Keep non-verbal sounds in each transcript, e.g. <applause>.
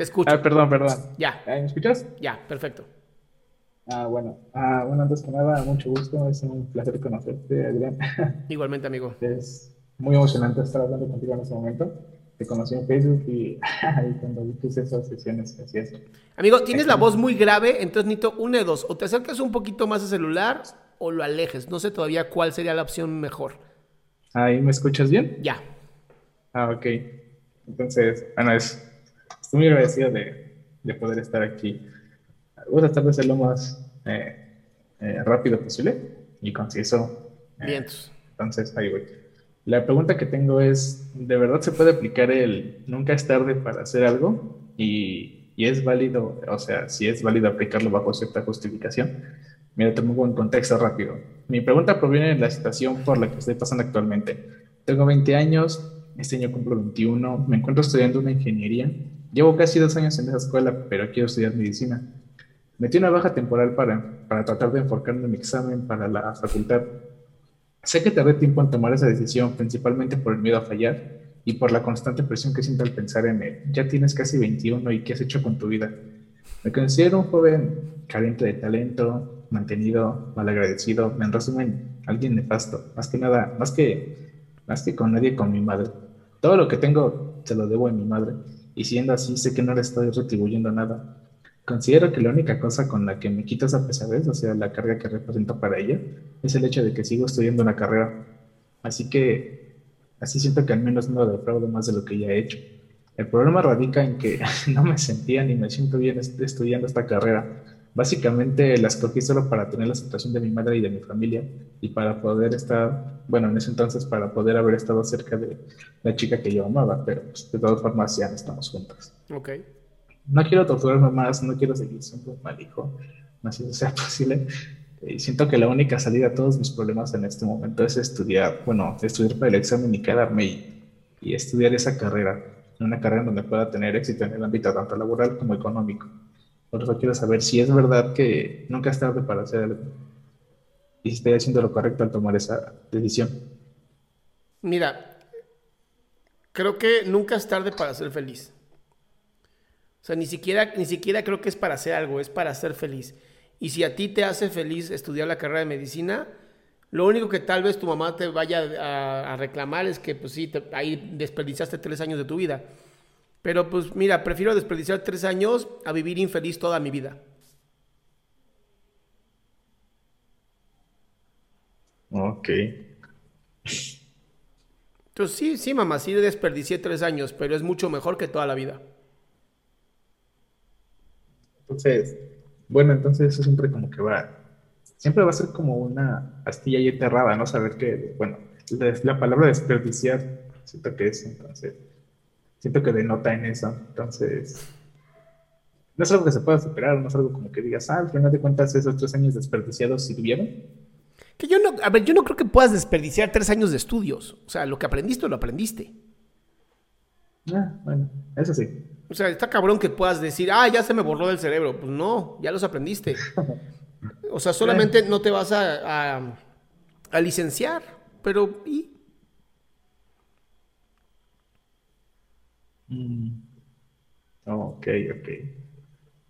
Te escucho. Ah, perdón, perdón. Ya, ¿Me escuchas? ya, perfecto. Ah, bueno. Ah, bueno, antes que nada, mucho gusto. Es un placer conocerte, Adrián. <laughs> Igualmente, amigo. Es muy emocionante estar hablando contigo en este momento. Te conocí en Facebook y <laughs> ahí cuando vi tus esas sesiones que hacías. Amigo, tienes la voz muy grave, entonces necesito una de dos. O te acercas un poquito más al celular o lo alejes. No sé todavía cuál sería la opción mejor. ¿Ahí me escuchas bien? Ya. Ah, ok. Entonces, bueno, es, estoy muy agradecido de, de poder estar aquí. Voy a tratar de ser lo más eh, eh, rápido posible y conciso. Eh, Vientos. Entonces, ahí voy. La pregunta que tengo es, ¿de verdad se puede aplicar el nunca es tarde para hacer algo? Y, y es válido, o sea, si es válido aplicarlo bajo cierta justificación. Mira, te pongo un contexto rápido. Mi pregunta proviene de la situación por la que estoy pasando actualmente. Tengo 20 años, este año cumplo 21, me encuentro estudiando una ingeniería. Llevo casi dos años en esa escuela, pero quiero estudiar medicina. Metí una baja temporal para, para tratar de enfocarme en mi examen para la facultad. Sé que tardé tiempo en tomar esa decisión, principalmente por el miedo a fallar y por la constante presión que siento al pensar en él. Ya tienes casi 21 y ¿qué has hecho con tu vida? Me considero un joven carente de talento, mantenido, malagradecido, en resumen, alguien nefasto. Más que nada, más que, más que con nadie, con mi madre. Todo lo que tengo se lo debo a mi madre y siendo así sé que no le estoy retribuyendo nada. Considero que la única cosa con la que me quito esa pesadez, o sea, la carga que representa para ella, es el hecho de que sigo estudiando una carrera. Así que, así siento que al menos no defraudo más de lo que ya he hecho. El problema radica en que <laughs> no me sentía ni me siento bien est- estudiando esta carrera. Básicamente la escogí solo para tener la aceptación de mi madre y de mi familia y para poder estar, bueno, en ese entonces para poder haber estado cerca de la chica que yo amaba, pero pues, de todas formas ya no estamos juntos. Ok. No quiero torturarme más, no quiero seguir siendo un mal hijo, más si eso sea <laughs> posible. Y siento que la única salida a todos mis problemas en este momento es estudiar, bueno, estudiar para el examen y quedarme y, y estudiar esa carrera, una carrera donde pueda tener éxito en el ámbito tanto laboral como económico. Por eso quiero saber si es verdad que nunca es tarde para hacer algo y si estoy haciendo lo correcto al tomar esa decisión. Mira, creo que nunca es tarde para ser feliz. O sea, ni siquiera, ni siquiera creo que es para hacer algo, es para ser feliz. Y si a ti te hace feliz estudiar la carrera de medicina, lo único que tal vez tu mamá te vaya a, reclamar es que, pues sí, ahí desperdiciaste tres años de tu vida. Pero pues mira, prefiero desperdiciar tres años a vivir infeliz toda mi vida. Ok. Entonces sí, sí, mamá, sí desperdicié tres años, pero es mucho mejor que toda la vida. Entonces, bueno, entonces eso siempre como que va, siempre va a ser como una astilla ahí enterrada, ¿no? Saber que, bueno, la, la palabra desperdiciar, siento que es, entonces, siento que denota en eso, entonces, no es algo que se pueda superar, no es algo como que digas, ah, al final de cuentas esos tres años desperdiciados sirvieron. Que yo no, a ver, yo no creo que puedas desperdiciar tres años de estudios. O sea, lo que aprendiste, lo aprendiste. Ah, bueno, eso sí. O sea, está cabrón que puedas decir, ah, ya se me borró del cerebro. Pues no, ya los aprendiste. <laughs> O sea, solamente no te vas a, a, a licenciar, pero ¿y? Mm. ok, ok.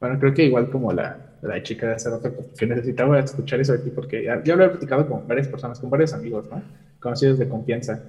Bueno, creo que igual como la, la chica de hace rato, que necesitaba escuchar eso de ti, porque ya, ya lo he platicado con varias personas, con varios amigos, ¿no? Conocidos de confianza.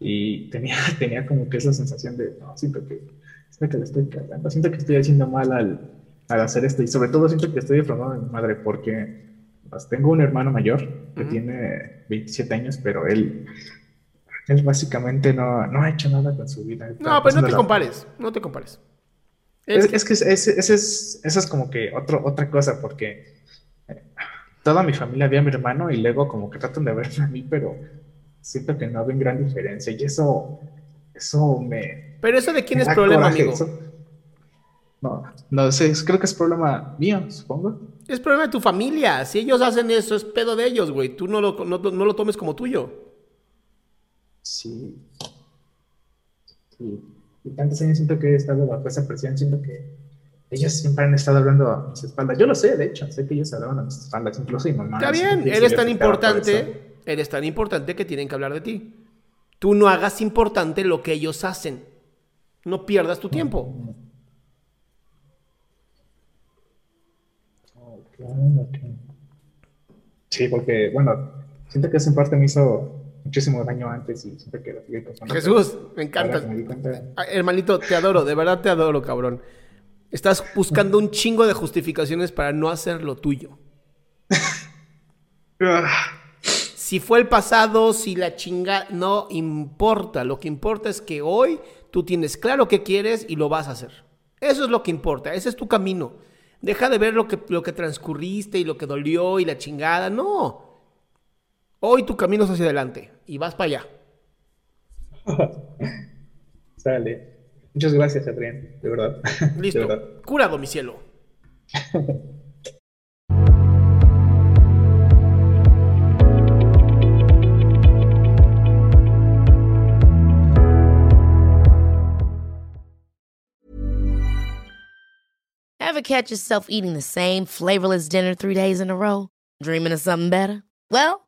Y tenía, <laughs> tenía como que esa sensación de, no, siento que, siento que le estoy cagando, siento que estoy haciendo mal al, al hacer esto. Y sobre todo siento que estoy defraudando a mi madre, porque pues, tengo un hermano mayor que tiene 27 años, pero él él básicamente no, no, ha hecho nada con su vida. No, pero no te compares, no te compares. Es, es que ese es, es, es, como que otro, otra cosa, porque eh, toda mi familia ve a mi hermano y luego como que tratan de verme a mí, pero siento que no ven gran diferencia y eso, eso me... Pero eso de quién es problema, amigo. no, no sé, creo que es problema mío, supongo. Es problema de tu familia. Si ellos hacen eso, es pedo de ellos, güey. Tú no lo, no, no lo tomes como tuyo. Sí. Sí. Y tantos años siento que he estado bajo esa presión, siento que ellos siempre han estado hablando a mis espaldas. Yo lo sé, de hecho, sé que ellos hablaban a mis espaldas, incluso mi mamá. Está bien, eres tan importante, eres tan importante que tienen que hablar de ti. Tú no hagas importante lo que ellos hacen. No pierdas tu tiempo. Sí, porque, bueno, siento que eso en parte me hizo muchísimo daño antes y siempre que Jesús, me encanta. Hermanito, te adoro, de verdad te adoro, cabrón. Estás buscando un chingo de justificaciones para no hacer lo tuyo. <laughs> si fue el pasado, si la chinga, no importa. Lo que importa es que hoy tú tienes claro qué quieres y lo vas a hacer. Eso es lo que importa, ese es tu camino. Deja de ver lo que, lo que transcurriste y lo que dolió y la chingada. No. Hoy tu camino es hacia adelante y vas para allá. <laughs> Sale. Muchas gracias, Adrián, de verdad. <laughs> Listo. Curado, mi cielo. <laughs> Ever catch yourself eating the same flavorless dinner three days in a row? Dreaming of something better? Well,